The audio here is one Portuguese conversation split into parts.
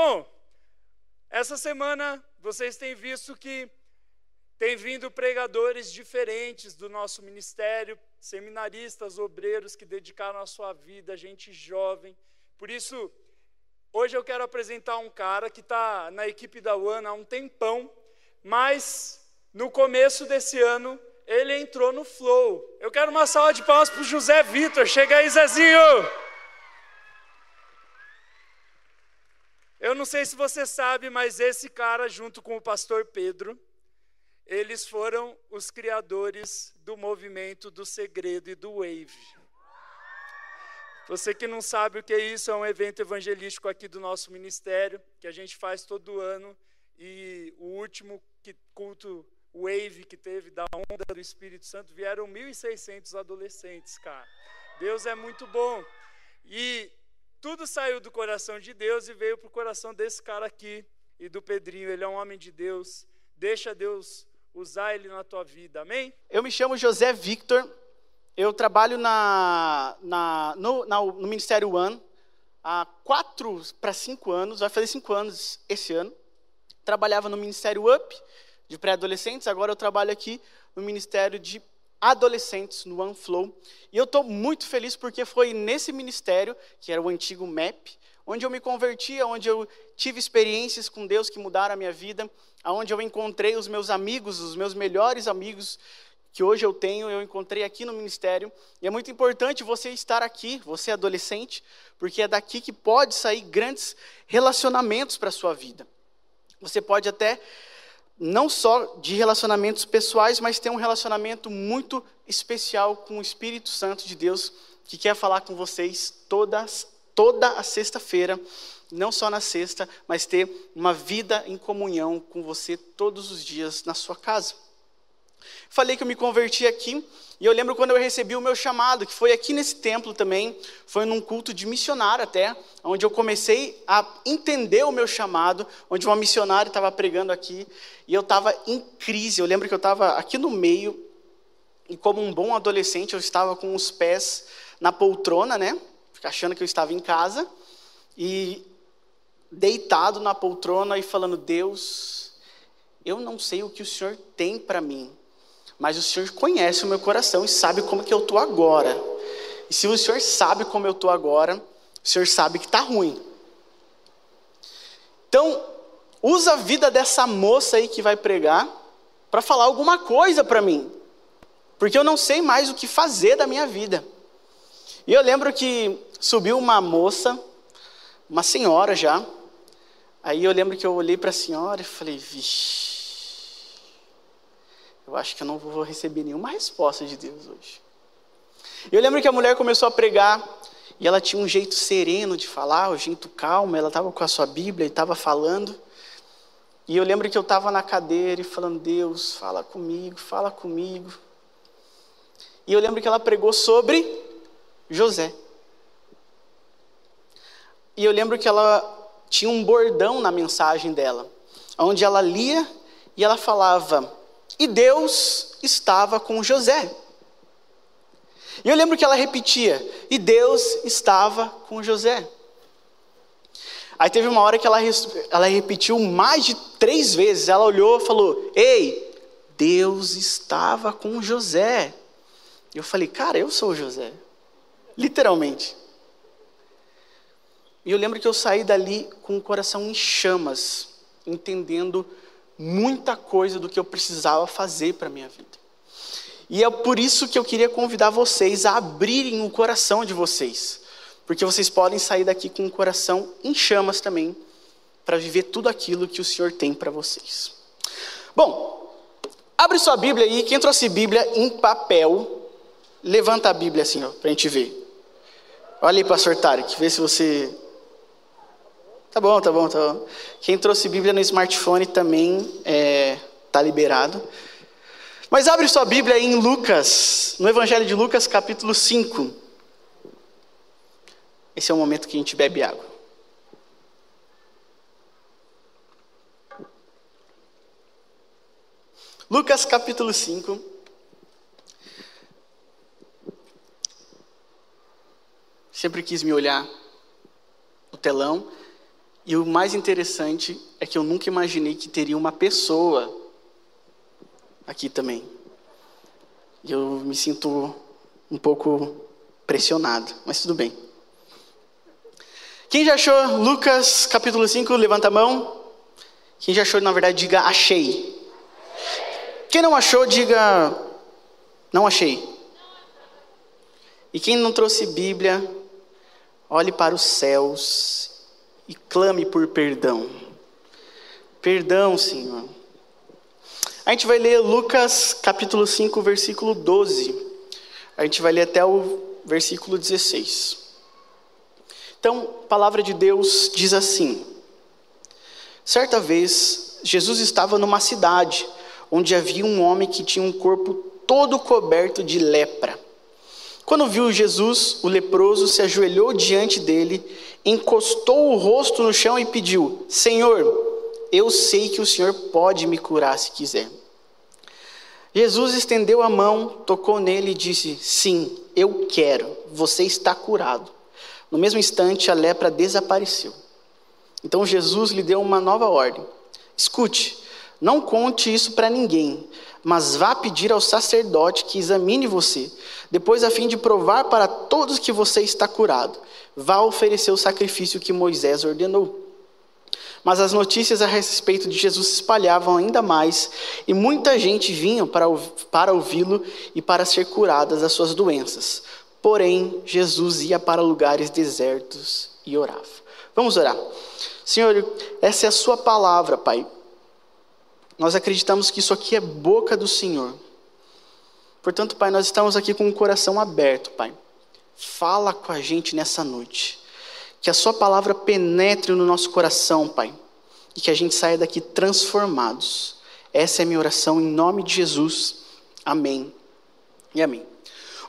Bom, essa semana vocês têm visto que tem vindo pregadores diferentes do nosso ministério, seminaristas, obreiros que dedicaram a sua vida, gente jovem. Por isso, hoje eu quero apresentar um cara que está na equipe da One há um tempão, mas no começo desse ano ele entrou no flow. Eu quero uma salva de palmas para o José Vitor. Chega aí, Zezinho! Eu não sei se você sabe, mas esse cara, junto com o pastor Pedro, eles foram os criadores do movimento do segredo e do wave. Você que não sabe o que é isso, é um evento evangelístico aqui do nosso ministério, que a gente faz todo ano, e o último culto wave que teve da onda do Espírito Santo vieram 1.600 adolescentes, cara. Deus é muito bom. E tudo saiu do coração de Deus e veio para o coração desse cara aqui e do Pedrinho. Ele é um homem de Deus. Deixa Deus usar ele na tua vida. Amém? Eu me chamo José Victor. Eu trabalho na, na, no, na, no Ministério One há quatro para cinco anos. Vai fazer cinco anos esse ano. Trabalhava no Ministério Up de pré-adolescentes. Agora eu trabalho aqui no Ministério de adolescentes no OneFlow. E eu estou muito feliz porque foi nesse ministério, que era o antigo MEP, onde eu me converti, onde eu tive experiências com Deus que mudaram a minha vida, onde eu encontrei os meus amigos, os meus melhores amigos que hoje eu tenho, eu encontrei aqui no ministério. E é muito importante você estar aqui, você adolescente, porque é daqui que pode sair grandes relacionamentos para a sua vida. Você pode até não só de relacionamentos pessoais, mas tem um relacionamento muito especial com o Espírito Santo de Deus, que quer falar com vocês todas, toda a sexta-feira, não só na sexta, mas ter uma vida em comunhão com você todos os dias na sua casa. Falei que eu me converti aqui, e eu lembro quando eu recebi o meu chamado, que foi aqui nesse templo também, foi num culto de missionário até, onde eu comecei a entender o meu chamado, onde uma missionária estava pregando aqui, e eu estava em crise. Eu lembro que eu estava aqui no meio, e como um bom adolescente, eu estava com os pés na poltrona, né? Achando que eu estava em casa, e deitado na poltrona e falando: Deus, eu não sei o que o Senhor tem para mim, mas o Senhor conhece o meu coração e sabe como que eu estou agora. E se o Senhor sabe como eu estou agora, o Senhor sabe que está ruim. Então, usa a vida dessa moça aí que vai pregar para falar alguma coisa para mim, porque eu não sei mais o que fazer da minha vida. E eu lembro que subiu uma moça, uma senhora já. Aí eu lembro que eu olhei para a senhora e falei, vixe eu acho que eu não vou receber nenhuma resposta de Deus hoje. Eu lembro que a mulher começou a pregar e ela tinha um jeito sereno de falar, um jeito calmo, ela estava com a sua Bíblia e estava falando. E eu lembro que eu estava na cadeira e falando: Deus, fala comigo, fala comigo. E eu lembro que ela pregou sobre José. E eu lembro que ela tinha um bordão na mensagem dela, onde ela lia e ela falava: e Deus estava com José. E eu lembro que ela repetia: E Deus estava com José. Aí teve uma hora que ela, ela repetiu mais de três vezes. Ela olhou e falou: Ei, Deus estava com José. E eu falei: Cara, eu sou José. Literalmente. E eu lembro que eu saí dali com o coração em chamas, entendendo muita coisa do que eu precisava fazer para a minha vida. E é por isso que eu queria convidar vocês a abrirem o coração de vocês, porque vocês podem sair daqui com o coração em chamas também, para viver tudo aquilo que o Senhor tem para vocês. Bom, abre sua Bíblia aí, quem trouxe Bíblia em papel, levanta a Bíblia assim, para a gente ver. Olha aí, pastor Tarek, vê se você Tá bom, tá bom, tá bom. Quem trouxe Bíblia no smartphone também é, tá liberado. Mas abre sua Bíblia em Lucas, no Evangelho de Lucas, capítulo 5. Esse é o momento que a gente bebe água. Lucas capítulo 5. Sempre quis me olhar no telão E o mais interessante é que eu nunca imaginei que teria uma pessoa aqui também. E eu me sinto um pouco pressionado, mas tudo bem. Quem já achou Lucas capítulo 5? Levanta a mão. Quem já achou, na verdade, diga achei. Quem não achou, diga não achei. E quem não trouxe Bíblia, olhe para os céus e clame por perdão. Perdão, Senhor. A gente vai ler Lucas capítulo 5, versículo 12. A gente vai ler até o versículo 16. Então, a palavra de Deus diz assim: Certa vez, Jesus estava numa cidade onde havia um homem que tinha um corpo todo coberto de lepra. Quando viu Jesus, o leproso se ajoelhou diante dele, encostou o rosto no chão e pediu: Senhor, eu sei que o Senhor pode me curar se quiser. Jesus estendeu a mão, tocou nele e disse: Sim, eu quero, você está curado. No mesmo instante, a lepra desapareceu. Então Jesus lhe deu uma nova ordem: Escute, não conte isso para ninguém, mas vá pedir ao sacerdote que examine você. Depois, a fim de provar para todos que você está curado, vá oferecer o sacrifício que Moisés ordenou. Mas as notícias a respeito de Jesus se espalhavam ainda mais, e muita gente vinha para, para ouvi-lo e para ser curadas das suas doenças. Porém, Jesus ia para lugares desertos e orava. Vamos orar. Senhor, essa é a Sua palavra, Pai. Nós acreditamos que isso aqui é boca do Senhor. Portanto, Pai, nós estamos aqui com o coração aberto, Pai. Fala com a gente nessa noite. Que a Sua palavra penetre no nosso coração, Pai. E que a gente saia daqui transformados. Essa é a minha oração em nome de Jesus. Amém e amém.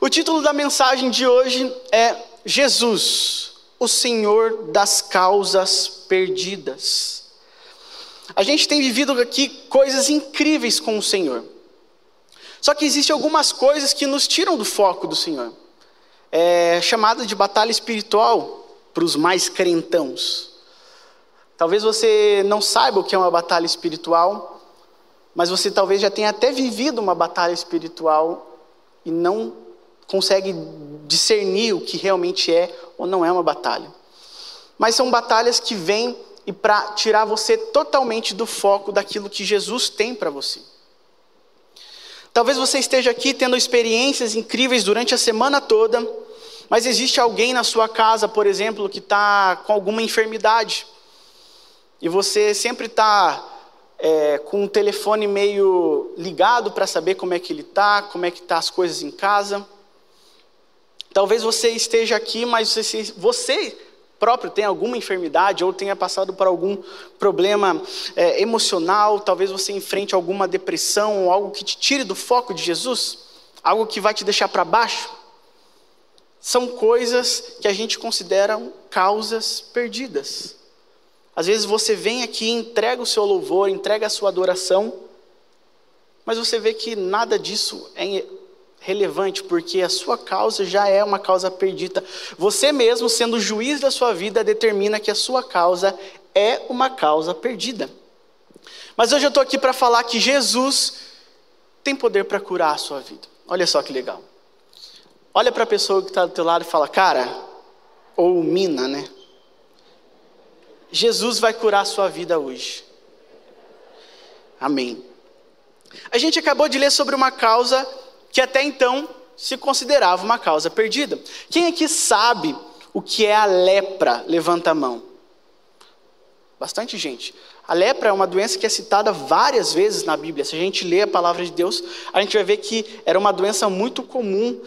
O título da mensagem de hoje é Jesus, o Senhor das causas perdidas. A gente tem vivido aqui coisas incríveis com o Senhor. Só que existem algumas coisas que nos tiram do foco do Senhor. É chamada de batalha espiritual para os mais crentãos. Talvez você não saiba o que é uma batalha espiritual, mas você talvez já tenha até vivido uma batalha espiritual e não consegue discernir o que realmente é ou não é uma batalha. Mas são batalhas que vêm e para tirar você totalmente do foco daquilo que Jesus tem para você. Talvez você esteja aqui tendo experiências incríveis durante a semana toda, mas existe alguém na sua casa, por exemplo, que está com alguma enfermidade, e você sempre está é, com o telefone meio ligado para saber como é que ele está, como é que tá as coisas em casa. Talvez você esteja aqui, mas você, você próprio tenha alguma enfermidade ou tenha passado por algum problema é, emocional, talvez você enfrente alguma depressão ou algo que te tire do foco de Jesus, algo que vai te deixar para baixo. São coisas que a gente considera causas perdidas. Às vezes você vem aqui, entrega o seu louvor, entrega a sua adoração, mas você vê que nada disso é relevante, porque a sua causa já é uma causa perdida. Você mesmo, sendo juiz da sua vida, determina que a sua causa é uma causa perdida. Mas hoje eu estou aqui para falar que Jesus tem poder para curar a sua vida. Olha só que legal. Olha para a pessoa que está do teu lado e fala, cara, ou mina, né? Jesus vai curar a sua vida hoje. Amém. A gente acabou de ler sobre uma causa que até então se considerava uma causa perdida. Quem aqui sabe o que é a lepra? Levanta a mão. Bastante gente. A lepra é uma doença que é citada várias vezes na Bíblia. Se a gente lê a palavra de Deus, a gente vai ver que era uma doença muito comum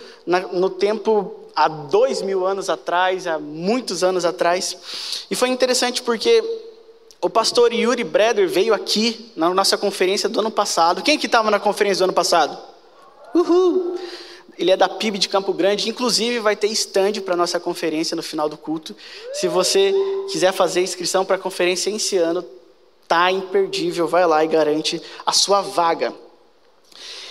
no tempo há dois mil anos atrás, há muitos anos atrás. E foi interessante porque o pastor Yuri Breder veio aqui na nossa conferência do ano passado. Quem que estava na conferência do ano passado? Uhul! Ele é da PIB de Campo Grande, inclusive vai ter stand para nossa conferência no final do culto. Se você quiser fazer inscrição para a conferência esse ano, tá imperdível, vai lá e garante a sua vaga.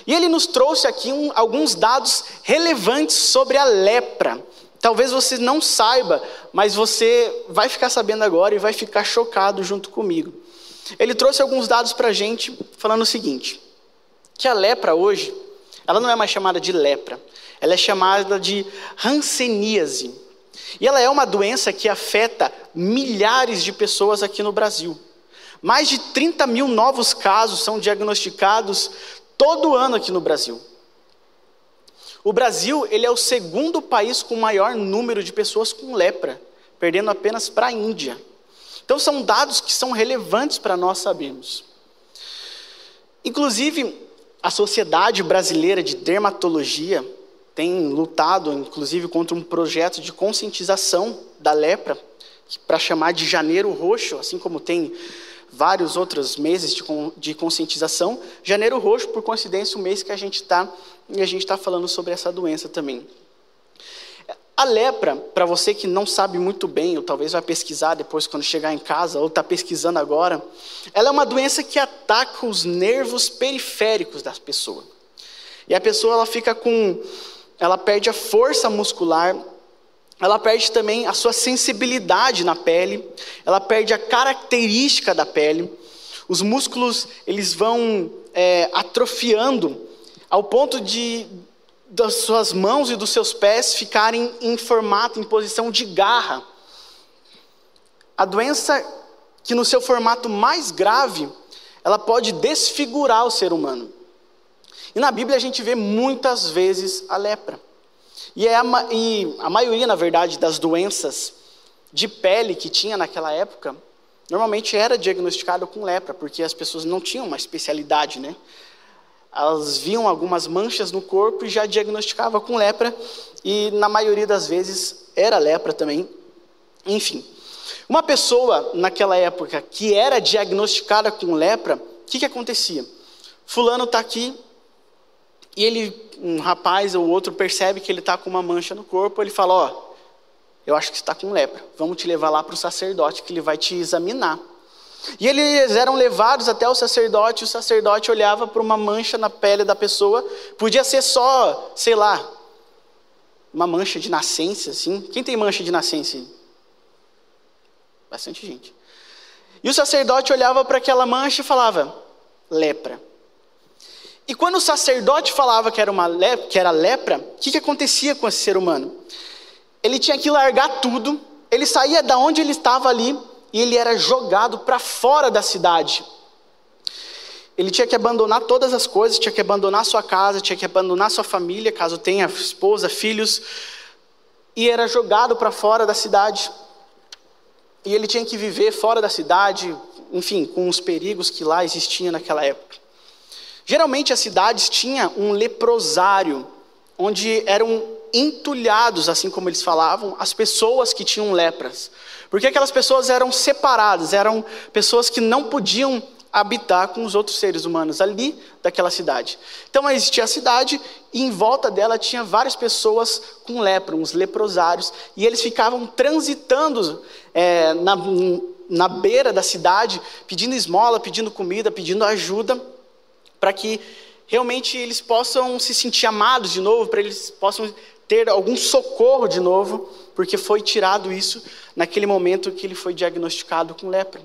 E ele nos trouxe aqui um, alguns dados relevantes sobre a lepra. talvez você não saiba, mas você vai ficar sabendo agora e vai ficar chocado junto comigo. Ele trouxe alguns dados para a gente, falando o seguinte: que a lepra hoje, ela não é mais chamada de lepra, ela é chamada de hanseníase. E ela é uma doença que afeta milhares de pessoas aqui no Brasil. Mais de 30 mil novos casos são diagnosticados todo ano aqui no Brasil. O Brasil ele é o segundo país com maior número de pessoas com lepra, perdendo apenas para a Índia. Então são dados que são relevantes para nós sabermos. Inclusive, a Sociedade Brasileira de Dermatologia tem lutado, inclusive, contra um projeto de conscientização da lepra, para chamar de Janeiro Roxo, assim como tem vários outros meses de, conscientização. Janeiro Roxo, por coincidência, o mês que a gente está e a gente está falando sobre essa doença também. A lepra, para você que não sabe muito bem, ou talvez vai pesquisar depois quando chegar em casa, ou está pesquisando agora, ela é uma doença que ataca os nervos periféricos da pessoa. E a pessoa ela fica com, ela perde a força muscular, ela perde também a sua sensibilidade na pele, ela perde a característica da pele, os músculos eles vão é, atrofiando ao ponto de das suas mãos e dos seus pés ficarem em formato, em posição de garra. A doença que no seu formato mais grave, ela pode desfigurar o ser humano. E na Bíblia a gente vê muitas vezes a lepra. E, é a, e a maioria, na verdade, das doenças de pele que tinha naquela época, normalmente era diagnosticado com lepra, porque as pessoas não tinham uma especialidade, né? Elas viam algumas manchas no corpo e já diagnosticava com lepra, e na maioria das vezes era lepra também. Enfim, uma pessoa naquela época que era diagnosticada com lepra, o que, que acontecia? Fulano está aqui e ele um rapaz ou outro percebe que ele está com uma mancha no corpo, ele fala: Ó, oh, eu acho que está com lepra, vamos te levar lá para o sacerdote que ele vai te examinar. E eles eram levados até o sacerdote, e o sacerdote olhava para uma mancha na pele da pessoa, podia ser só, sei lá, uma mancha de nascença, assim. Quem tem mancha de nascença? Bastante gente. E o sacerdote olhava para aquela mancha e falava: lepra. E quando o sacerdote falava que era, uma lepra, que era lepra, o que, que acontecia com esse ser humano? Ele tinha que largar tudo, ele saía da onde ele estava ali e ele era jogado para fora da cidade. Ele tinha que abandonar todas as coisas, tinha que abandonar sua casa, tinha que abandonar sua família, caso tenha esposa, filhos, e era jogado para fora da cidade. E ele tinha que viver fora da cidade, enfim, com os perigos que lá existiam naquela época. Geralmente as cidades tinham um leprosário, onde eram entulhados, assim como eles falavam, as pessoas que tinham lepras. Porque aquelas pessoas eram separadas, eram pessoas que não podiam habitar com os outros seres humanos ali daquela cidade. Então existia a cidade e em volta dela tinha várias pessoas com lepra, uns leprosários, e eles ficavam transitando é, na, na beira da cidade, pedindo esmola, pedindo comida, pedindo ajuda para que realmente eles possam se sentir amados de novo, para eles possam ter algum socorro de novo, porque foi tirado isso naquele momento que ele foi diagnosticado com lepra.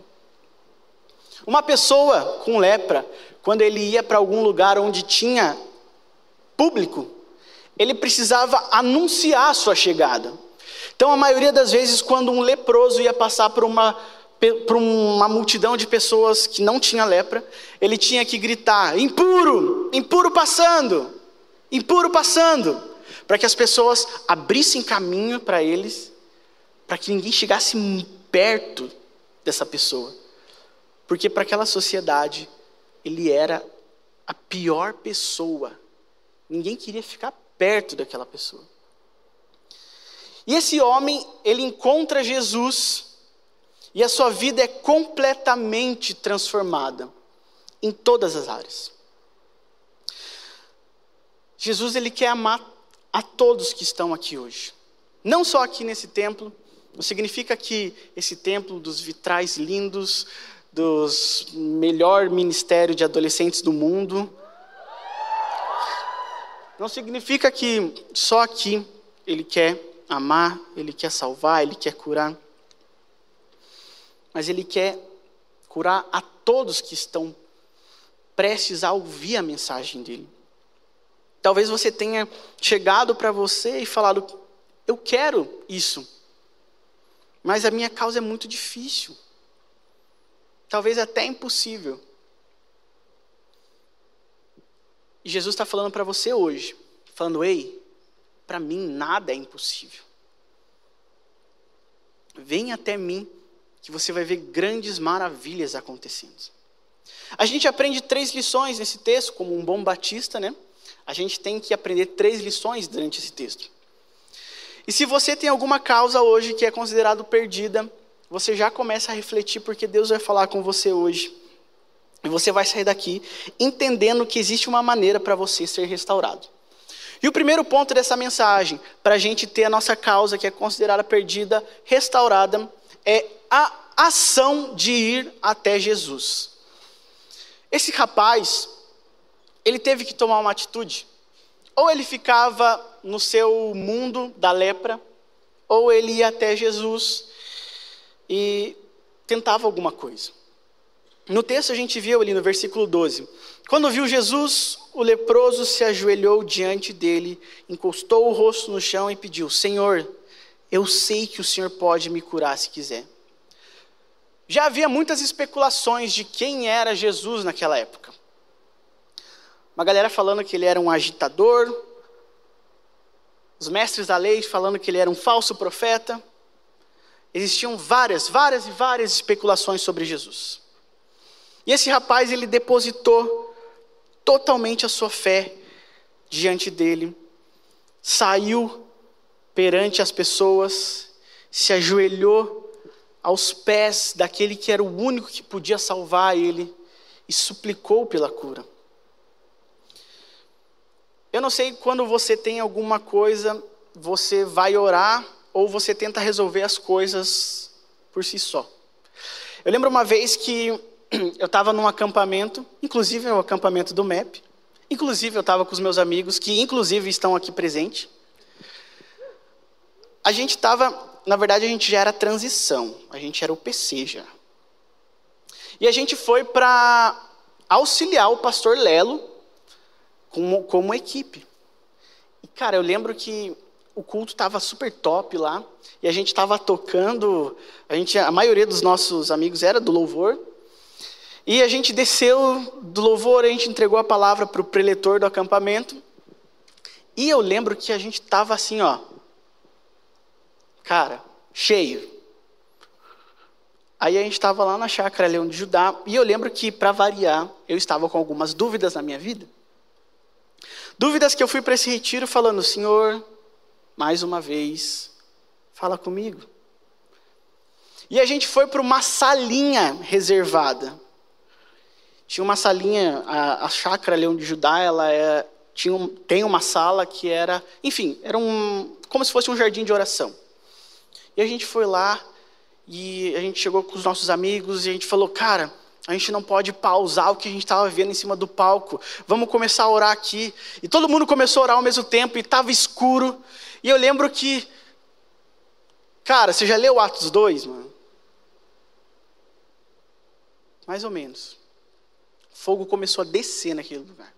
Uma pessoa com lepra, quando ele ia para algum lugar onde tinha público, ele precisava anunciar a sua chegada. Então, a maioria das vezes, quando um leproso ia passar por uma para uma multidão de pessoas que não tinha lepra, ele tinha que gritar: impuro, impuro passando, impuro passando, para que as pessoas abrissem caminho para eles, para que ninguém chegasse perto dessa pessoa. Porque para aquela sociedade, ele era a pior pessoa. Ninguém queria ficar perto daquela pessoa. E esse homem, ele encontra Jesus e a sua vida é completamente transformada em todas as áreas. Jesus ele quer amar a todos que estão aqui hoje. Não só aqui nesse templo, não significa que esse templo dos vitrais lindos, dos melhor ministério de adolescentes do mundo, não significa que só aqui ele quer amar, ele quer salvar, ele quer curar. Mas ele quer curar a todos que estão prestes a ouvir a mensagem dele. Talvez você tenha chegado para você e falado: Eu quero isso, mas a minha causa é muito difícil, talvez até impossível. E Jesus está falando para você hoje, falando: Ei, para mim nada é impossível. Vem até mim, que você vai ver grandes maravilhas acontecendo. A gente aprende três lições nesse texto, como um bom batista, né? A gente tem que aprender três lições durante esse texto. E se você tem alguma causa hoje que é considerado perdida, você já começa a refletir porque Deus vai falar com você hoje. E você vai sair daqui entendendo que existe uma maneira para você ser restaurado. E o primeiro ponto dessa mensagem, para a gente ter a nossa causa, que é considerada perdida, restaurada, é a ação de ir até Jesus. Esse rapaz, ele teve que tomar uma atitude. Ou ele ficava no seu mundo da lepra, ou ele ia até Jesus e tentava alguma coisa. No texto a gente viu ali no versículo 12: quando viu Jesus, o leproso se ajoelhou diante dele, encostou o rosto no chão e pediu: Senhor, eu sei que o Senhor pode me curar se quiser. Já havia muitas especulações de quem era Jesus naquela época. Uma galera falando que ele era um agitador, os mestres da lei falando que ele era um falso profeta. Existiam várias, várias e várias especulações sobre Jesus. E esse rapaz, ele depositou totalmente a sua fé diante dele, saiu perante as pessoas, se ajoelhou aos pés daquele que era o único que podia salvar ele e suplicou pela cura. Eu não sei quando você tem alguma coisa, você vai orar ou você tenta resolver as coisas por si só. Eu lembro uma vez que eu estava num acampamento, inclusive o acampamento do MEP. Inclusive eu estava com os meus amigos, que inclusive estão aqui presentes. A gente estava, na verdade a gente já era transição, a gente era o PC já. E a gente foi para auxiliar o pastor Lelo como, como equipe. E cara, eu lembro que o culto estava super top lá, e a gente estava tocando, a, gente, a maioria dos nossos amigos era do louvor, e a gente desceu do louvor, a gente entregou a palavra para o preletor do acampamento. E eu lembro que a gente estava assim, ó. Cara, cheio. Aí a gente estava lá na chácara Leão de Judá. E eu lembro que, para variar, eu estava com algumas dúvidas na minha vida. Dúvidas que eu fui para esse retiro falando: Senhor, mais uma vez, fala comigo. E a gente foi para uma salinha reservada. Tinha uma salinha, a, a chácara Leão de Judá, ela é, tinha um, tem uma sala que era, enfim, era um, como se fosse um jardim de oração. E a gente foi lá e a gente chegou com os nossos amigos e a gente falou, cara, a gente não pode pausar o que a gente estava vendo em cima do palco. Vamos começar a orar aqui. E todo mundo começou a orar ao mesmo tempo e estava escuro. E eu lembro que, cara, você já leu Atos 2, mano? Mais ou menos fogo começou a descer naquele lugar.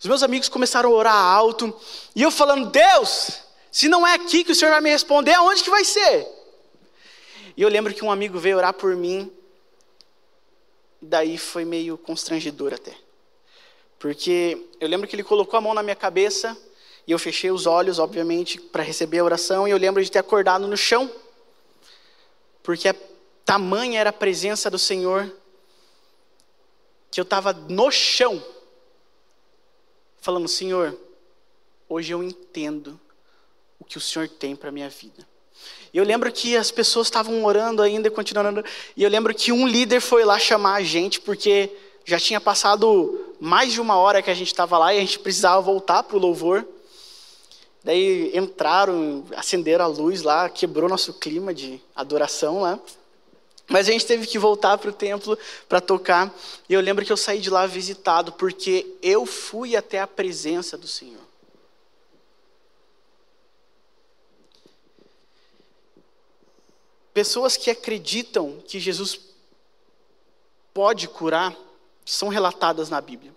Os meus amigos começaram a orar alto, e eu falando: Deus, se não é aqui que o Senhor vai me responder, aonde que vai ser? E eu lembro que um amigo veio orar por mim, daí foi meio constrangedor até. Porque eu lembro que ele colocou a mão na minha cabeça, e eu fechei os olhos, obviamente, para receber a oração, e eu lembro de ter acordado no chão, porque a tamanha era a presença do Senhor que eu estava no chão, falando: Senhor, hoje eu entendo o que o Senhor tem para a minha vida. E eu lembro que as pessoas estavam orando ainda, continuando, e eu lembro que um líder foi lá chamar a gente, porque já tinha passado mais de uma hora que a gente estava lá e a gente precisava voltar para o louvor. Daí entraram, acenderam a luz lá, quebrou nosso clima de adoração lá. Mas a gente teve que voltar para o templo para tocar. E eu lembro que eu saí de lá visitado, porque eu fui até a presença do Senhor. Pessoas que acreditam que Jesus pode curar são relatadas na Bíblia.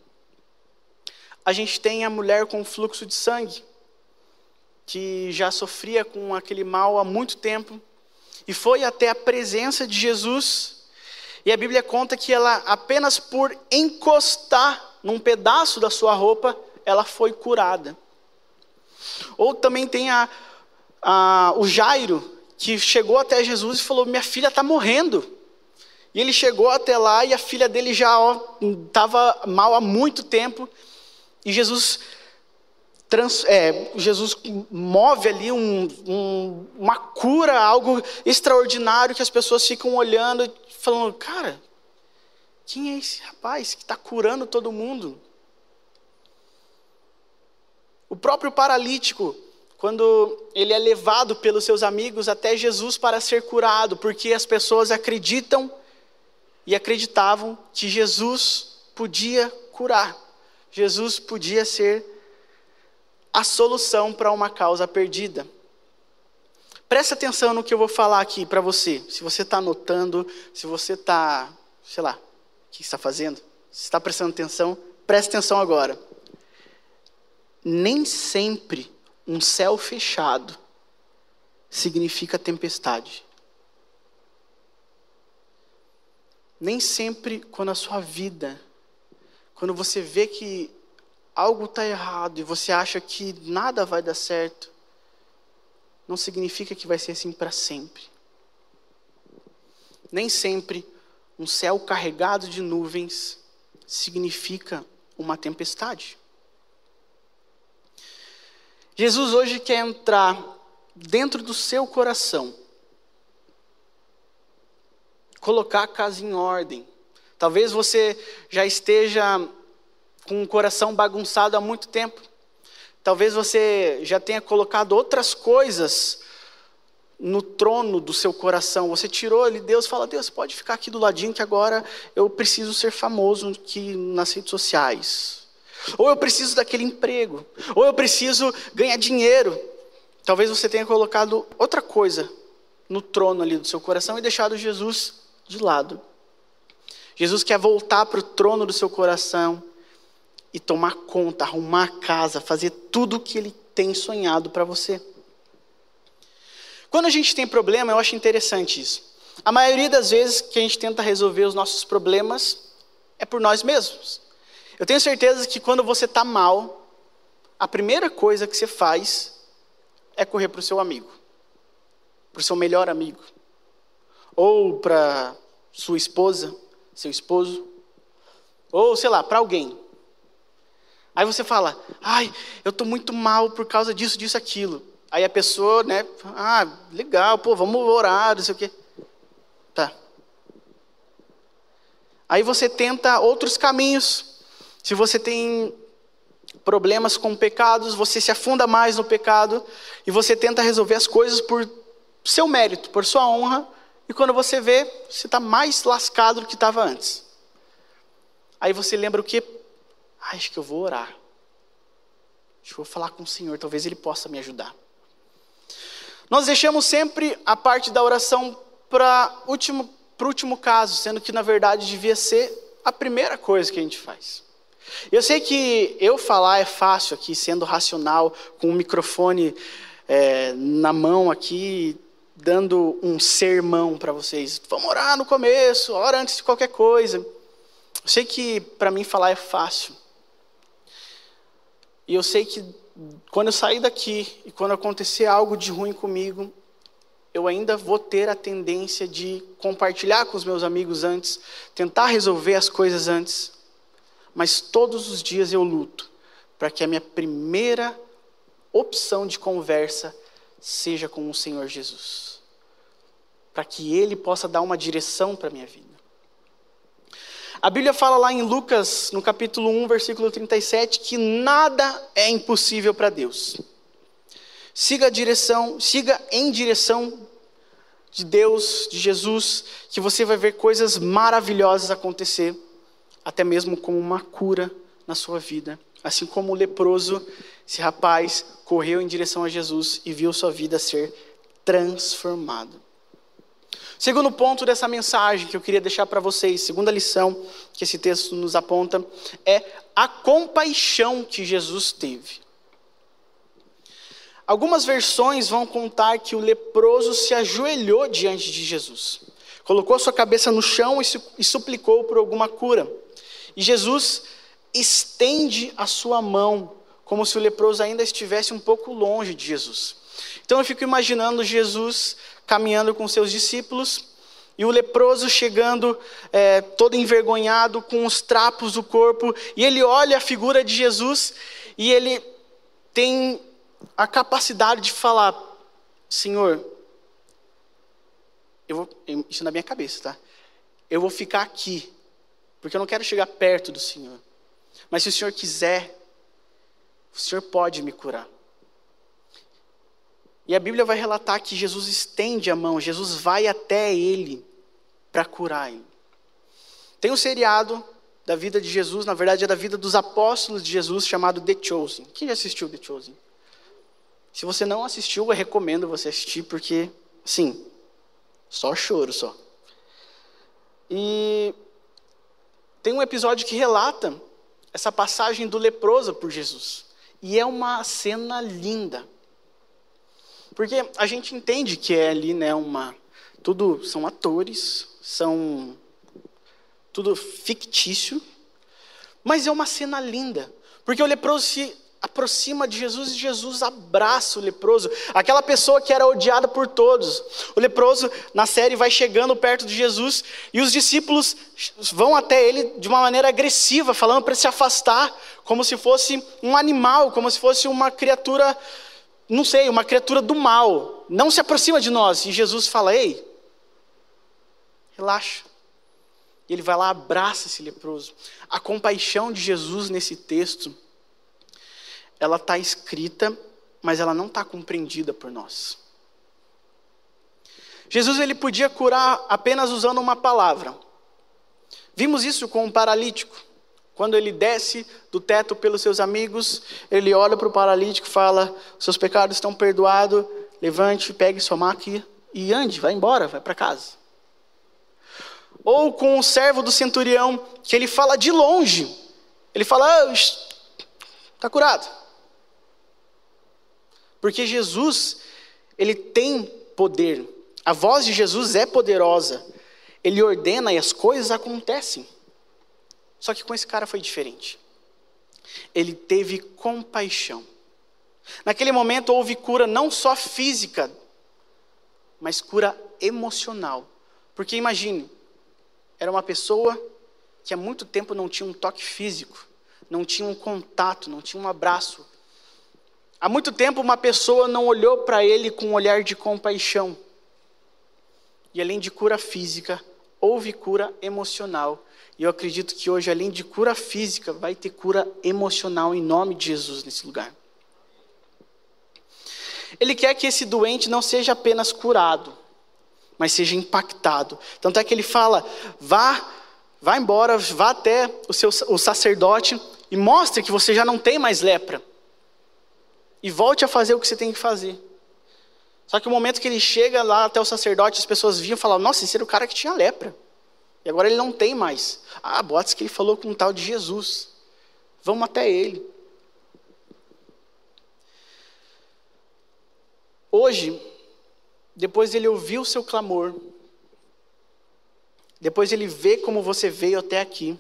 A gente tem a mulher com fluxo de sangue, que já sofria com aquele mal há muito tempo, e foi até a presença de Jesus, e a Bíblia conta que ela, apenas por encostar num pedaço da sua roupa, ela foi curada. Ou também tem a, a, o Jairo, que chegou até Jesus e falou: Minha filha está morrendo. E ele chegou até lá e a filha dele já estava mal há muito tempo. E Jesus, trans, é, Jesus move ali um, um, uma cura, algo extraordinário que as pessoas ficam olhando, falando: Cara, quem é esse rapaz que está curando todo mundo? O próprio paralítico, quando ele é levado pelos seus amigos até Jesus para ser curado, porque as pessoas acreditam e acreditavam que Jesus podia curar, Jesus podia ser a solução para uma causa perdida. Preste atenção no que eu vou falar aqui para você. Se você está anotando, se você está, sei lá, o que está fazendo? Se está prestando atenção, preste atenção agora. Nem sempre um céu fechado significa tempestade. Nem sempre, quando a sua vida, quando você vê que algo está errado e você acha que nada vai dar certo, não significa que vai ser assim para sempre. Nem sempre um céu carregado de nuvens significa uma tempestade. Jesus hoje quer entrar dentro do seu coração colocar a casa em ordem. Talvez você já esteja com o coração bagunçado há muito tempo. Talvez você já tenha colocado outras coisas no trono do seu coração. Você tirou ali, Deus fala: Deus, pode ficar aqui do ladinho que agora eu preciso ser famoso aqui nas redes sociais. Ou eu preciso daquele emprego. Ou eu preciso ganhar dinheiro. Talvez você tenha colocado outra coisa no trono ali do seu coração e deixado Jesus de lado. Jesus quer voltar para o trono do seu coração e tomar conta, arrumar a casa, fazer tudo o que ele tem sonhado para você. Quando a gente tem problema, eu acho interessante isso. A maioria das vezes que a gente tenta resolver os nossos problemas é por nós mesmos. Eu tenho certeza que quando você está mal, a primeira coisa que você faz é correr para o seu amigo, para o seu melhor amigo ou para sua esposa, seu esposo, ou sei lá, para alguém. Aí você fala, ai, eu estou muito mal por causa disso, disso, aquilo. Aí a pessoa, né, ah, legal, pô, vamos orar, não sei o quê. Tá. Aí você tenta outros caminhos. Se você tem problemas com pecados, você se afunda mais no pecado e você tenta resolver as coisas por seu mérito, por sua honra, e quando você vê, você está mais lascado do que estava antes. Aí você lembra o que? Ah, acho que eu vou orar. Acho que eu vou falar com o Senhor, talvez Ele possa me ajudar. Nós deixamos sempre a parte da oração para o último, último caso, sendo que na verdade devia ser a primeira coisa que a gente faz. Eu sei que eu falar é fácil aqui, sendo racional, com o microfone é, na mão aqui, dando um sermão para vocês. Vamos orar no começo, ora antes de qualquer coisa. Eu sei que para mim falar é fácil. E eu sei que quando eu sair daqui e quando acontecer algo de ruim comigo, eu ainda vou ter a tendência de compartilhar com os meus amigos antes, tentar resolver as coisas antes. Mas todos os dias eu luto para que a minha primeira opção de conversa seja com o Senhor Jesus. Para que Ele possa dar uma direção para a minha vida. A Bíblia fala lá em Lucas, no capítulo 1, versículo 37, que nada é impossível para Deus. Siga a direção, siga em direção de Deus, de Jesus, que você vai ver coisas maravilhosas acontecer, até mesmo como uma cura na sua vida. Assim como o leproso, esse rapaz correu em direção a Jesus e viu sua vida ser transformada. Segundo ponto dessa mensagem que eu queria deixar para vocês, segunda lição que esse texto nos aponta, é a compaixão que Jesus teve. Algumas versões vão contar que o leproso se ajoelhou diante de Jesus, colocou sua cabeça no chão e suplicou por alguma cura. E Jesus estende a sua mão, como se o leproso ainda estivesse um pouco longe de Jesus. Então eu fico imaginando Jesus caminhando com seus discípulos e o leproso chegando é, todo envergonhado, com os trapos do corpo, e ele olha a figura de Jesus e ele tem a capacidade de falar: Senhor, eu vou, isso na minha cabeça, tá? Eu vou ficar aqui, porque eu não quero chegar perto do Senhor. Mas se o Senhor quiser, o Senhor pode me curar. E a Bíblia vai relatar que Jesus estende a mão, Jesus vai até ele para curar ele. Tem um seriado da vida de Jesus, na verdade é da vida dos apóstolos de Jesus, chamado The Chosen. Quem já assistiu The Chosen? Se você não assistiu, eu recomendo você assistir, porque, sim, só choro só. E tem um episódio que relata essa passagem do leproso por Jesus. E é uma cena linda. Porque a gente entende que é ali, né, uma tudo são atores, são tudo fictício, mas é uma cena linda, porque o leproso se aproxima de Jesus e Jesus abraça o leproso, aquela pessoa que era odiada por todos. O leproso na série vai chegando perto de Jesus e os discípulos vão até ele de uma maneira agressiva, falando para se afastar, como se fosse um animal, como se fosse uma criatura não sei, uma criatura do mal, não se aproxima de nós. E Jesus fala: Ei, relaxa. E ele vai lá, abraça esse leproso. A compaixão de Jesus nesse texto, ela está escrita, mas ela não está compreendida por nós. Jesus ele podia curar apenas usando uma palavra. Vimos isso com um paralítico. Quando ele desce do teto pelos seus amigos, ele olha para o paralítico e fala: Seus pecados estão perdoados, levante, pegue sua maca e ande, vai embora, vai para casa. Ou com o servo do centurião, que ele fala de longe, ele fala: Está ah, curado. Porque Jesus, ele tem poder, a voz de Jesus é poderosa, ele ordena e as coisas acontecem. Só que com esse cara foi diferente. Ele teve compaixão. Naquele momento houve cura não só física, mas cura emocional. Porque imagine, era uma pessoa que há muito tempo não tinha um toque físico, não tinha um contato, não tinha um abraço. Há muito tempo uma pessoa não olhou para ele com um olhar de compaixão. E além de cura física, houve cura emocional e eu acredito que hoje, além de cura física, vai ter cura emocional em nome de Jesus nesse lugar. Ele quer que esse doente não seja apenas curado, mas seja impactado. Tanto é que ele fala: vá, vá embora, vá até o seu o sacerdote e mostre que você já não tem mais lepra. E volte a fazer o que você tem que fazer. Só que o momento que ele chega lá até o sacerdote, as pessoas vinham e falavam: Nossa, esse era o cara que tinha lepra. E agora ele não tem mais. Ah, boatos que ele falou com um tal de Jesus. Vamos até ele. Hoje, depois ele ouvir o seu clamor, depois ele vê como você veio até aqui,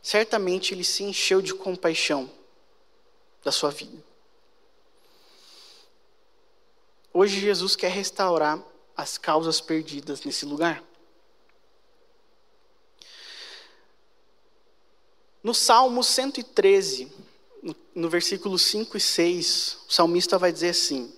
certamente ele se encheu de compaixão da sua vida. Hoje Jesus quer restaurar as causas perdidas nesse lugar. No Salmo 113, no versículo 5 e 6, o salmista vai dizer assim: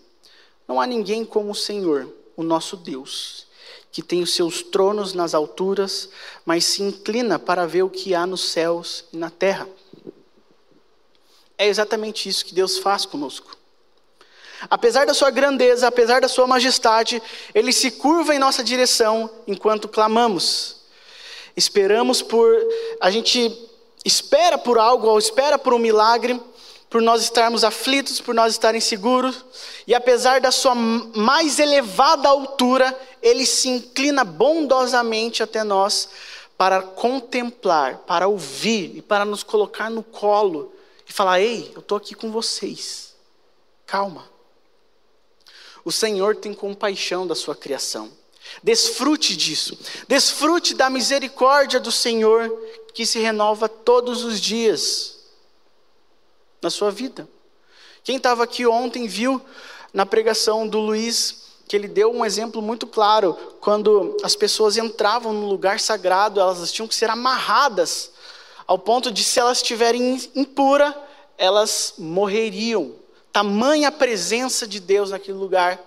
Não há ninguém como o Senhor, o nosso Deus, que tem os seus tronos nas alturas, mas se inclina para ver o que há nos céus e na terra. É exatamente isso que Deus faz conosco. Apesar da sua grandeza, apesar da sua majestade, ele se curva em nossa direção enquanto clamamos. Esperamos por a gente espera por algo, ou espera por um milagre, por nós estarmos aflitos, por nós estarem seguros, e apesar da sua mais elevada altura, ele se inclina bondosamente até nós para contemplar, para ouvir e para nos colocar no colo e falar: Ei, eu estou aqui com vocês, calma. O Senhor tem compaixão da sua criação. Desfrute disso. Desfrute da misericórdia do Senhor que se renova todos os dias na sua vida. Quem estava aqui ontem viu na pregação do Luiz que ele deu um exemplo muito claro. Quando as pessoas entravam no lugar sagrado, elas tinham que ser amarradas, ao ponto de, se elas estiverem impuras, elas morreriam. Tamanha presença de Deus naquele lugar.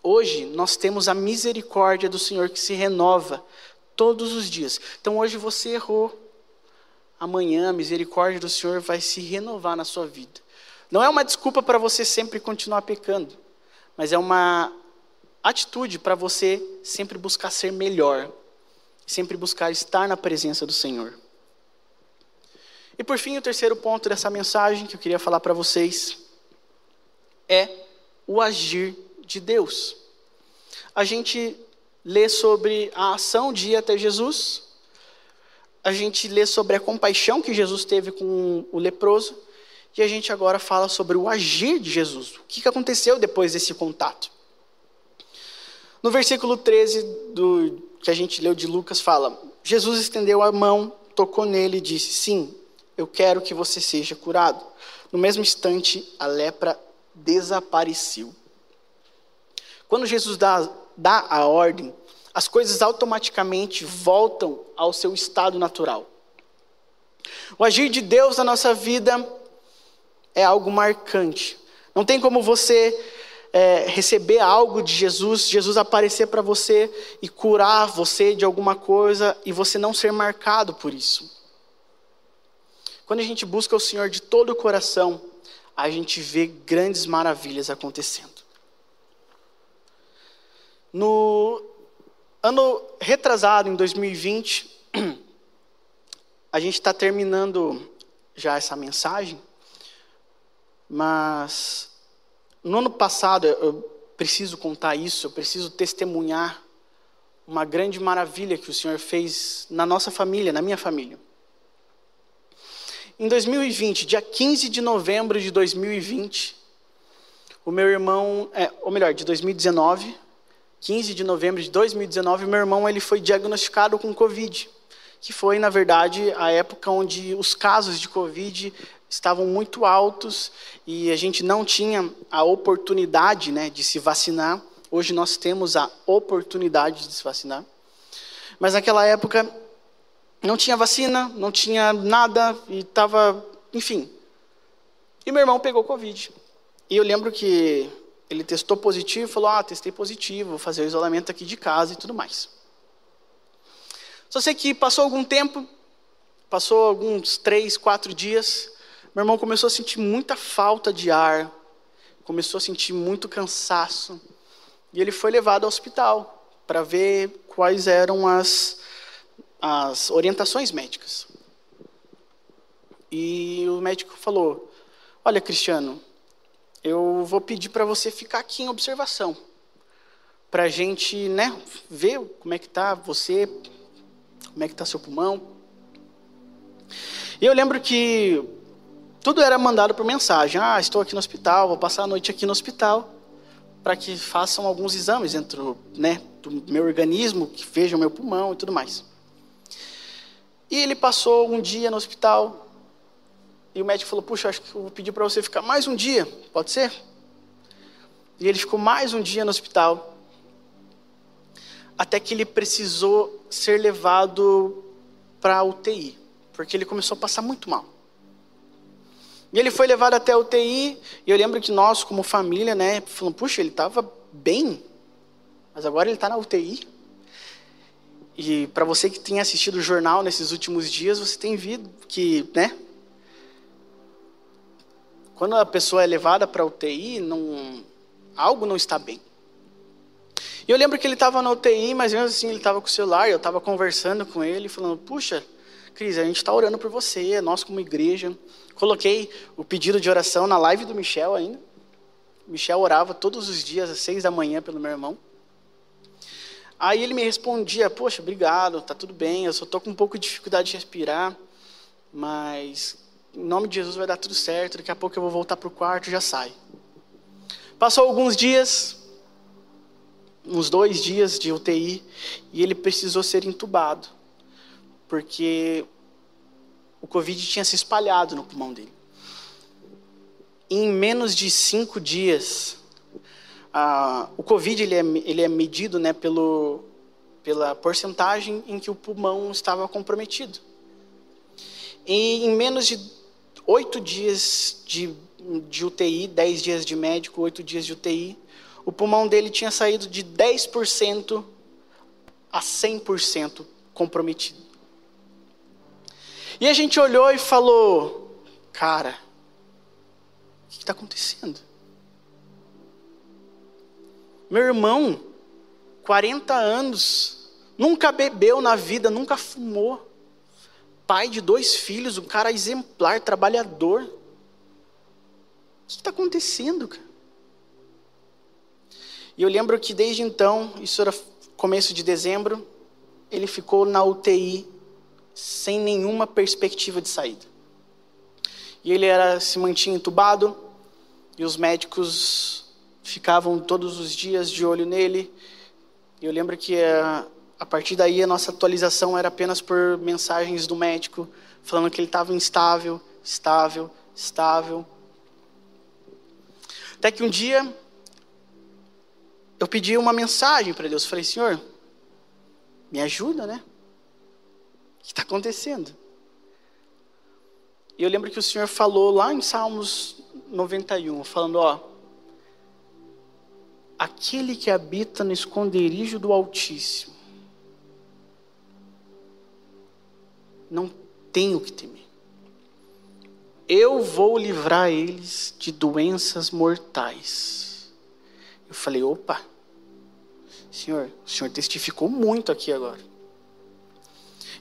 Hoje nós temos a misericórdia do Senhor que se renova todos os dias. Então hoje você errou. Amanhã a misericórdia do Senhor vai se renovar na sua vida. Não é uma desculpa para você sempre continuar pecando, mas é uma atitude para você sempre buscar ser melhor, sempre buscar estar na presença do Senhor. E por fim, o terceiro ponto dessa mensagem que eu queria falar para vocês é o agir de Deus. A gente lê sobre a ação de ir até Jesus, a gente lê sobre a compaixão que Jesus teve com o leproso, e a gente agora fala sobre o agir de Jesus. O que aconteceu depois desse contato? No versículo 13 do, que a gente leu de Lucas, fala: Jesus estendeu a mão, tocou nele e disse: Sim, eu quero que você seja curado. No mesmo instante, a lepra desapareceu. Quando Jesus dá, dá a ordem, as coisas automaticamente voltam ao seu estado natural. O agir de Deus na nossa vida é algo marcante. Não tem como você é, receber algo de Jesus, Jesus aparecer para você e curar você de alguma coisa e você não ser marcado por isso. Quando a gente busca o Senhor de todo o coração, a gente vê grandes maravilhas acontecendo. No ano retrasado, em 2020, a gente está terminando já essa mensagem, mas no ano passado, eu preciso contar isso, eu preciso testemunhar uma grande maravilha que o Senhor fez na nossa família, na minha família. Em 2020, dia 15 de novembro de 2020, o meu irmão, é, ou melhor, de 2019, 15 de novembro de 2019, meu irmão ele foi diagnosticado com Covid, que foi, na verdade, a época onde os casos de Covid estavam muito altos e a gente não tinha a oportunidade né, de se vacinar. Hoje nós temos a oportunidade de se vacinar. Mas naquela época não tinha vacina, não tinha nada e estava, enfim. E meu irmão pegou Covid. E eu lembro que ele testou positivo, falou: Ah, testei positivo, vou fazer o isolamento aqui de casa e tudo mais. Só sei que passou algum tempo, passou alguns três, quatro dias, meu irmão começou a sentir muita falta de ar, começou a sentir muito cansaço, e ele foi levado ao hospital para ver quais eram as, as orientações médicas. E o médico falou: Olha, Cristiano, eu vou pedir para você ficar aqui em observação, para a gente né, ver como é que está você, como é que está seu pulmão. E eu lembro que tudo era mandado por mensagem. Ah, estou aqui no hospital, vou passar a noite aqui no hospital, para que façam alguns exames dentro né, do meu organismo, que vejam meu pulmão e tudo mais. E ele passou um dia no hospital, e o médico falou: Puxa, acho que eu vou pedir para você ficar mais um dia, pode ser? E ele ficou mais um dia no hospital, até que ele precisou ser levado para a UTI, porque ele começou a passar muito mal. E ele foi levado até a UTI, e eu lembro que nós, como família, né, falamos: Puxa, ele estava bem, mas agora ele está na UTI. E para você que tem assistido o jornal nesses últimos dias, você tem visto que, né, quando a pessoa é levada para UTI, não, algo não está bem. E eu lembro que ele estava na UTI, mas mesmo assim ele estava com o celular, eu estava conversando com ele, falando, puxa, Cris, a gente está orando por você, nós como igreja, Coloquei o pedido de oração na live do Michel ainda. Michel orava todos os dias às seis da manhã pelo meu irmão. Aí ele me respondia: Poxa, obrigado, tá tudo bem, eu só tô com um pouco de dificuldade de respirar, mas em nome de Jesus vai dar tudo certo. Daqui a pouco eu vou voltar para o quarto e já sai. Passou alguns dias, uns dois dias de UTI, e ele precisou ser entubado, porque o Covid tinha se espalhado no pulmão dele. Em menos de cinco dias, o Covid ele é, ele é medido né, pelo, pela porcentagem em que o pulmão estava comprometido. E em menos de oito dias de, de UTI, dez dias de médico, oito dias de UTI, o pulmão dele tinha saído de 10% a 100% comprometido. E a gente olhou e falou: Cara, o que está acontecendo? Meu irmão, 40 anos, nunca bebeu na vida, nunca fumou. Pai de dois filhos, um cara exemplar, trabalhador. O que está acontecendo, cara? E eu lembro que desde então, isso era começo de dezembro, ele ficou na UTI sem nenhuma perspectiva de saída. E ele era se mantinha entubado e os médicos ficavam todos os dias de olho nele. Eu lembro que a, eh, a partir daí a nossa atualização era apenas por mensagens do médico falando que ele estava instável, estável, estável. Até que um dia eu pedi uma mensagem para Deus. Falei, Senhor, me ajuda, né? O que está acontecendo? E eu lembro que o Senhor falou lá em Salmos 91, falando, ó, aquele que habita no esconderijo do Altíssimo não tem o que temer. Eu vou livrar eles de doenças mortais. Eu falei, opa, senhor, o senhor testificou muito aqui agora.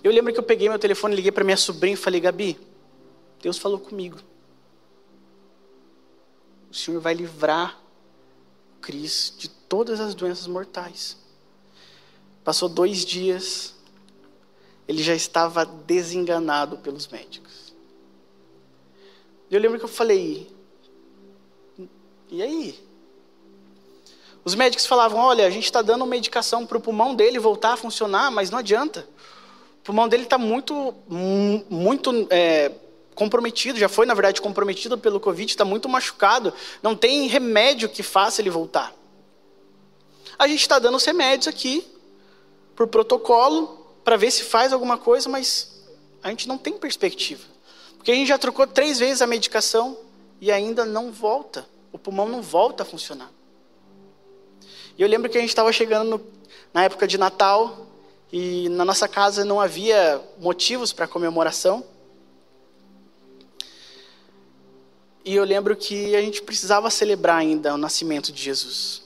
Eu lembro que eu peguei meu telefone, liguei para minha sobrinha e falei, Gabi, Deus falou comigo. O senhor vai livrar Cris de todas as doenças mortais. Passou dois dias, ele já estava desenganado pelos médicos. Eu lembro que eu falei, e aí? Os médicos falavam: olha, a gente está dando medicação para o pulmão dele voltar a funcionar, mas não adianta. O pulmão dele está muito, muito é, comprometido, já foi, na verdade, comprometido pelo Covid, está muito machucado. Não tem remédio que faça ele voltar. A gente está dando os remédios aqui, por protocolo, para ver se faz alguma coisa, mas a gente não tem perspectiva. Porque a gente já trocou três vezes a medicação e ainda não volta. O pulmão não volta a funcionar. E eu lembro que a gente estava chegando no, na época de Natal e na nossa casa não havia motivos para comemoração. E eu lembro que a gente precisava celebrar ainda o nascimento de Jesus.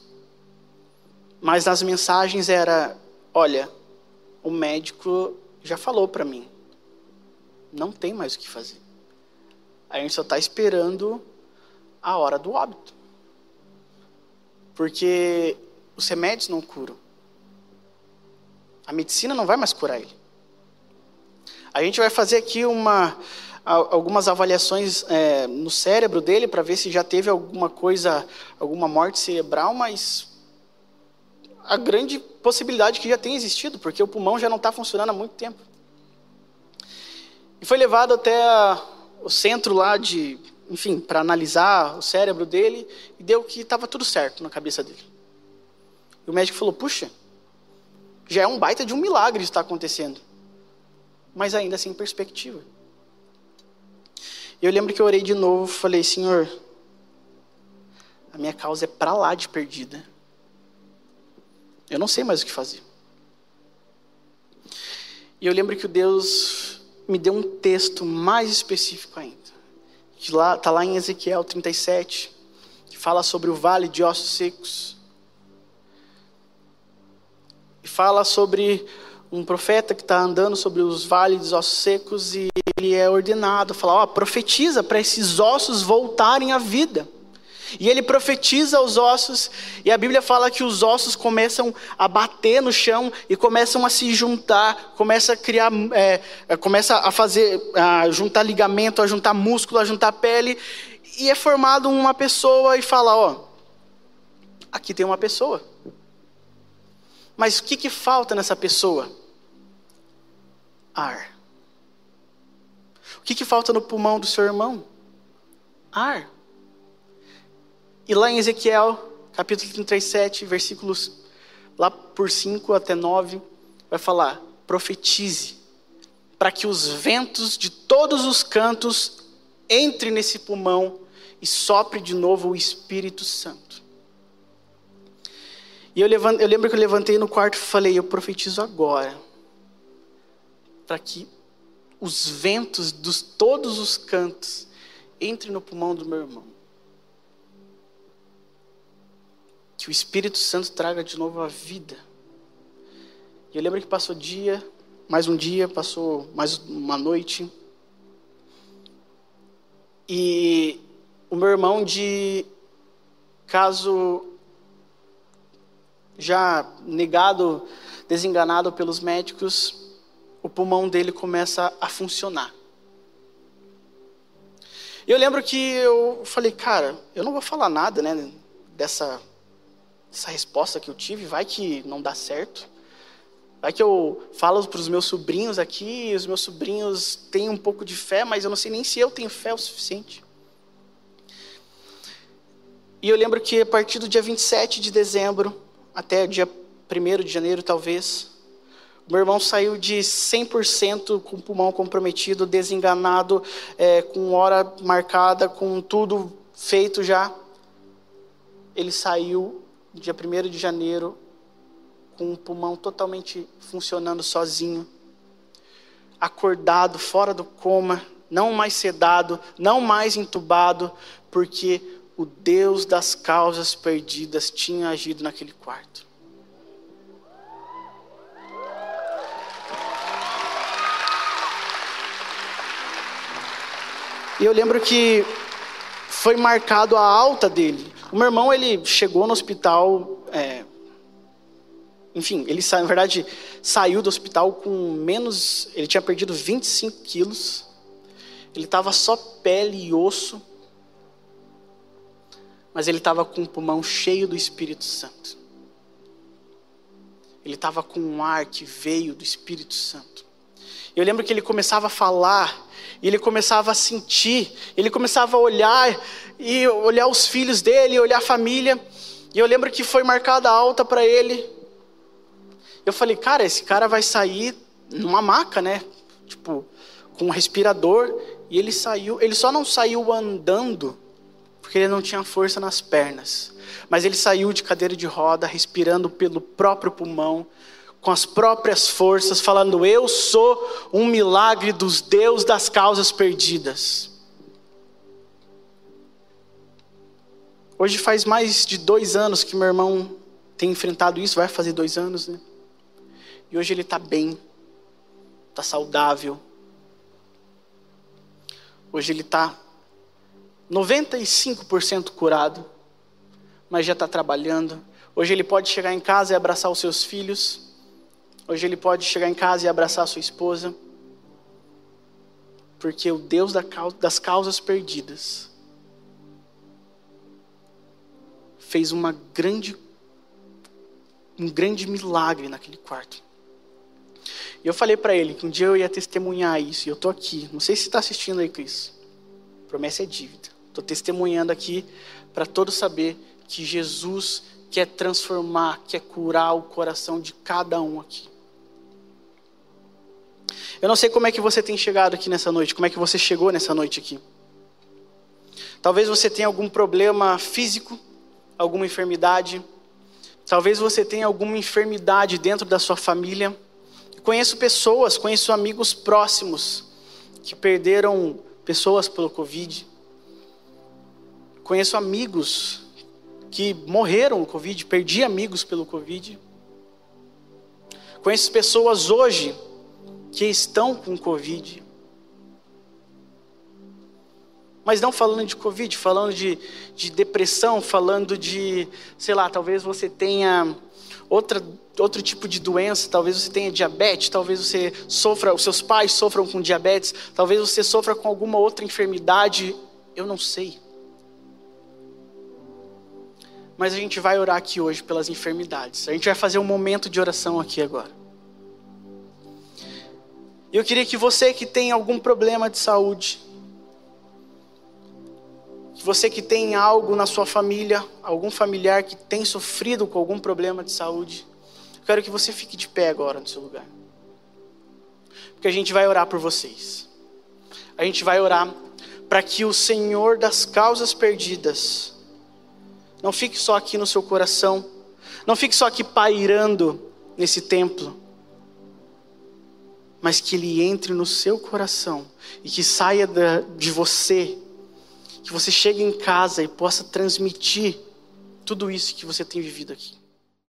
Mas nas mensagens era: olha, o médico já falou para mim, não tem mais o que fazer. A gente só está esperando a hora do óbito. Porque os remédios não curam. A medicina não vai mais curar ele. A gente vai fazer aqui uma, algumas avaliações é, no cérebro dele para ver se já teve alguma coisa, alguma morte cerebral, mas a grande possibilidade que já tem existido, porque o pulmão já não está funcionando há muito tempo. E foi levado até a, o centro lá de, enfim, para analisar o cérebro dele e deu que estava tudo certo na cabeça dele. E o médico falou: puxa, já é um baita de um milagre isso está acontecendo. Mas ainda sem perspectiva. E eu lembro que eu orei de novo, falei: Senhor, a minha causa é para lá de perdida. Eu não sei mais o que fazer. E eu lembro que o Deus me deu um texto mais específico ainda. Que lá está lá em Ezequiel 37, que fala sobre o vale de ossos secos fala sobre um profeta que está andando sobre os vales dos ossos secos e ele é ordenado, fala, ó, profetiza para esses ossos voltarem à vida. E ele profetiza os ossos, e a Bíblia fala que os ossos começam a bater no chão e começam a se juntar, começa a criar, é, é, começa a fazer, a juntar ligamento, a juntar músculo, a juntar pele, e é formado uma pessoa e fala, ó, aqui tem uma pessoa. Mas o que, que falta nessa pessoa? Ar. O que, que falta no pulmão do seu irmão? Ar. E lá em Ezequiel, capítulo 37, versículos lá por 5 até 9, vai falar: profetize, para que os ventos de todos os cantos entrem nesse pulmão e sopre de novo o Espírito Santo. E eu, eu lembro que eu levantei no quarto e falei: eu profetizo agora, para que os ventos de todos os cantos entrem no pulmão do meu irmão. que o Espírito Santo traga de novo a vida. E eu lembro que passou dia, mais um dia, passou mais uma noite. E o meu irmão de caso já negado, desenganado pelos médicos, o pulmão dele começa a funcionar. E eu lembro que eu falei, cara, eu não vou falar nada, né, dessa essa resposta que eu tive, vai que não dá certo. Vai que eu falo para os meus sobrinhos aqui, os meus sobrinhos têm um pouco de fé, mas eu não sei nem se eu tenho fé o suficiente. E eu lembro que a partir do dia 27 de dezembro, até o dia 1 de janeiro, talvez, meu irmão saiu de 100% com o pulmão comprometido, desenganado, é, com hora marcada, com tudo feito já. Ele saiu dia 1 de janeiro, com o pulmão totalmente funcionando sozinho, acordado, fora do coma, não mais sedado, não mais entubado, porque o Deus das causas perdidas tinha agido naquele quarto. E eu lembro que foi marcado a alta dele. O meu irmão, ele chegou no hospital, é, enfim, ele na verdade saiu do hospital com menos, ele tinha perdido 25 quilos, ele estava só pele e osso, mas ele estava com o pulmão cheio do Espírito Santo. Ele estava com um ar que veio do Espírito Santo. Eu lembro que ele começava a falar, ele começava a sentir, ele começava a olhar, e olhar os filhos dele, olhar a família. E eu lembro que foi marcada alta para ele. Eu falei, cara, esse cara vai sair numa maca, né? Tipo, com um respirador. E ele saiu, ele só não saiu andando, porque ele não tinha força nas pernas. Mas ele saiu de cadeira de roda, respirando pelo próprio pulmão, com as próprias forças, falando: Eu sou um milagre dos Deus das causas perdidas. Hoje faz mais de dois anos que meu irmão tem enfrentado isso, vai fazer dois anos, né? E hoje ele está bem, está saudável. Hoje ele está 95% curado, mas já está trabalhando. Hoje ele pode chegar em casa e abraçar os seus filhos. Hoje ele pode chegar em casa e abraçar a sua esposa. Porque o Deus das causas perdidas fez uma grande, um grande milagre naquele quarto. E eu falei para ele que um dia eu ia testemunhar isso. E eu estou aqui. Não sei se está assistindo aí, Cris. Promessa é dívida. Estou testemunhando aqui para todos saber que Jesus quer transformar, quer curar o coração de cada um aqui. Eu não sei como é que você tem chegado aqui nessa noite, como é que você chegou nessa noite aqui. Talvez você tenha algum problema físico, alguma enfermidade. Talvez você tenha alguma enfermidade dentro da sua família. Conheço pessoas, conheço amigos próximos que perderam pessoas pelo Covid. Conheço amigos que morreram no Covid, perdi amigos pelo Covid. Conheço pessoas hoje que estão com Covid. Mas não falando de Covid, falando de, de depressão, falando de, sei lá, talvez você tenha outra, outro tipo de doença, talvez você tenha diabetes, talvez você sofra, os seus pais sofram com diabetes, talvez você sofra com alguma outra enfermidade, eu não sei. Mas a gente vai orar aqui hoje pelas enfermidades. A gente vai fazer um momento de oração aqui agora. E eu queria que você que tem algum problema de saúde, você que tem algo na sua família, algum familiar que tem sofrido com algum problema de saúde, eu quero que você fique de pé agora no seu lugar. Porque a gente vai orar por vocês. A gente vai orar para que o Senhor das causas perdidas não fique só aqui no seu coração, não fique só aqui pairando nesse templo, mas que ele entre no seu coração e que saia de você. Que você chegue em casa e possa transmitir tudo isso que você tem vivido aqui.